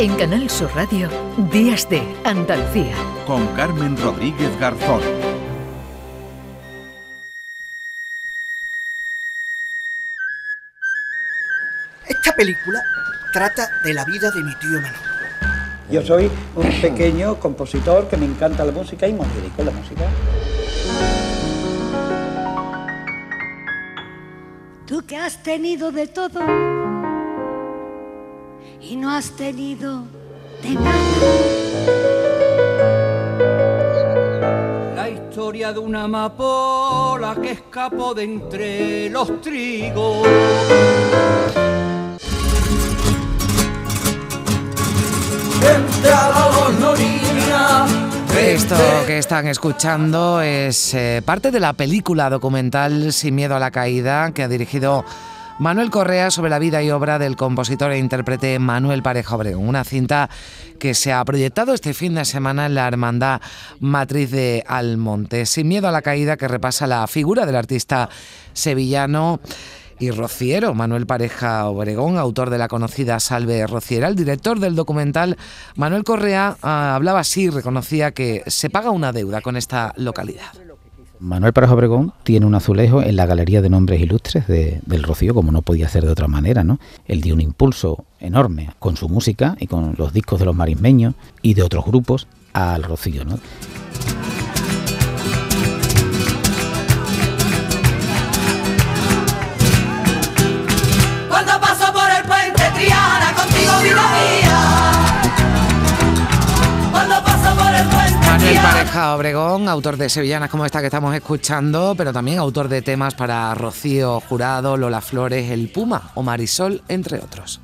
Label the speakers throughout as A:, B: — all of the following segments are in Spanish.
A: En Canal Sur Radio, Días de Andalucía.
B: Con Carmen Rodríguez Garzón.
C: Esta película trata de la vida de mi tío Manolo.
D: Yo soy un pequeño compositor que me encanta la música y me dedico a la música.
E: Tú que has tenido de todo y no has tenido de nada.
F: La historia de una amapola que escapó de entre los trigos.
G: Esto que están escuchando es eh, parte de la película documental Sin miedo a la caída que ha dirigido Manuel Correa sobre la vida y obra del compositor e intérprete Manuel Pareja Obregón, una cinta que se ha proyectado este fin de semana en la Hermandad Matriz de Almonte. Sin miedo a la caída que repasa la figura del artista sevillano y rociero, Manuel Pareja Obregón, autor de la conocida Salve Rociera. El director del documental, Manuel Correa, ah, hablaba así, reconocía que se paga una deuda con esta localidad.
H: Manuel Pareja Obregón tiene un azulejo en la Galería de Nombres Ilustres del Rocío, como no podía ser de otra manera, ¿no? Él dio un impulso enorme con su música y con los discos de los marismeños y de otros grupos al Rocío, ¿no?
G: Obregón, autor de Sevillanas como esta que estamos escuchando, pero también autor de temas para Rocío Jurado, Lola Flores, El Puma o Marisol, entre otros.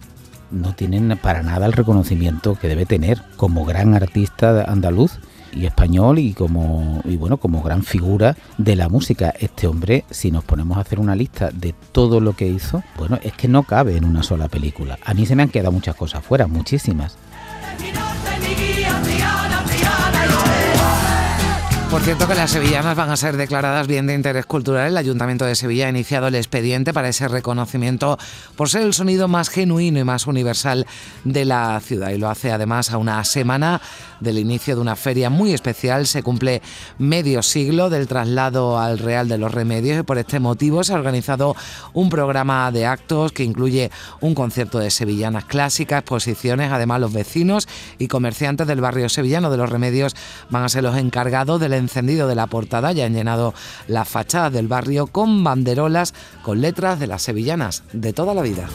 H: No tienen para nada el reconocimiento que debe tener como gran artista andaluz y español y como y bueno como gran figura de la música. Este hombre si nos ponemos a hacer una lista de todo lo que hizo bueno es que no cabe en una sola película. A mí se me han quedado muchas cosas fuera muchísimas
G: Por cierto que las sevillanas van a ser declaradas bien de interés cultural. El Ayuntamiento de Sevilla ha iniciado el expediente para ese reconocimiento por ser el sonido más genuino y más universal de la ciudad. Y lo hace además a una semana del inicio de una feria muy especial. Se cumple medio siglo del traslado al Real de los Remedios y por este motivo se ha organizado un programa de actos que incluye un concierto de sevillanas clásicas, exposiciones. Además, los vecinos y comerciantes del barrio sevillano de los Remedios van a ser los encargados del encendido de la portada. Ya han llenado las fachadas del barrio con banderolas con letras de las sevillanas de toda la vida.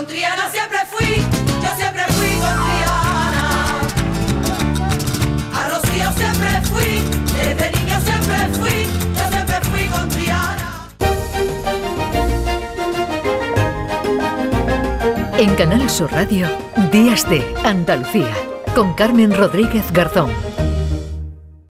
I: Con Triana siempre fui, yo siempre fui con Triana. A Rocío siempre fui, desde niño siempre fui, yo siempre fui con Triana.
A: En Canal Sur Radio, Días de Andalucía, con Carmen Rodríguez Garzón.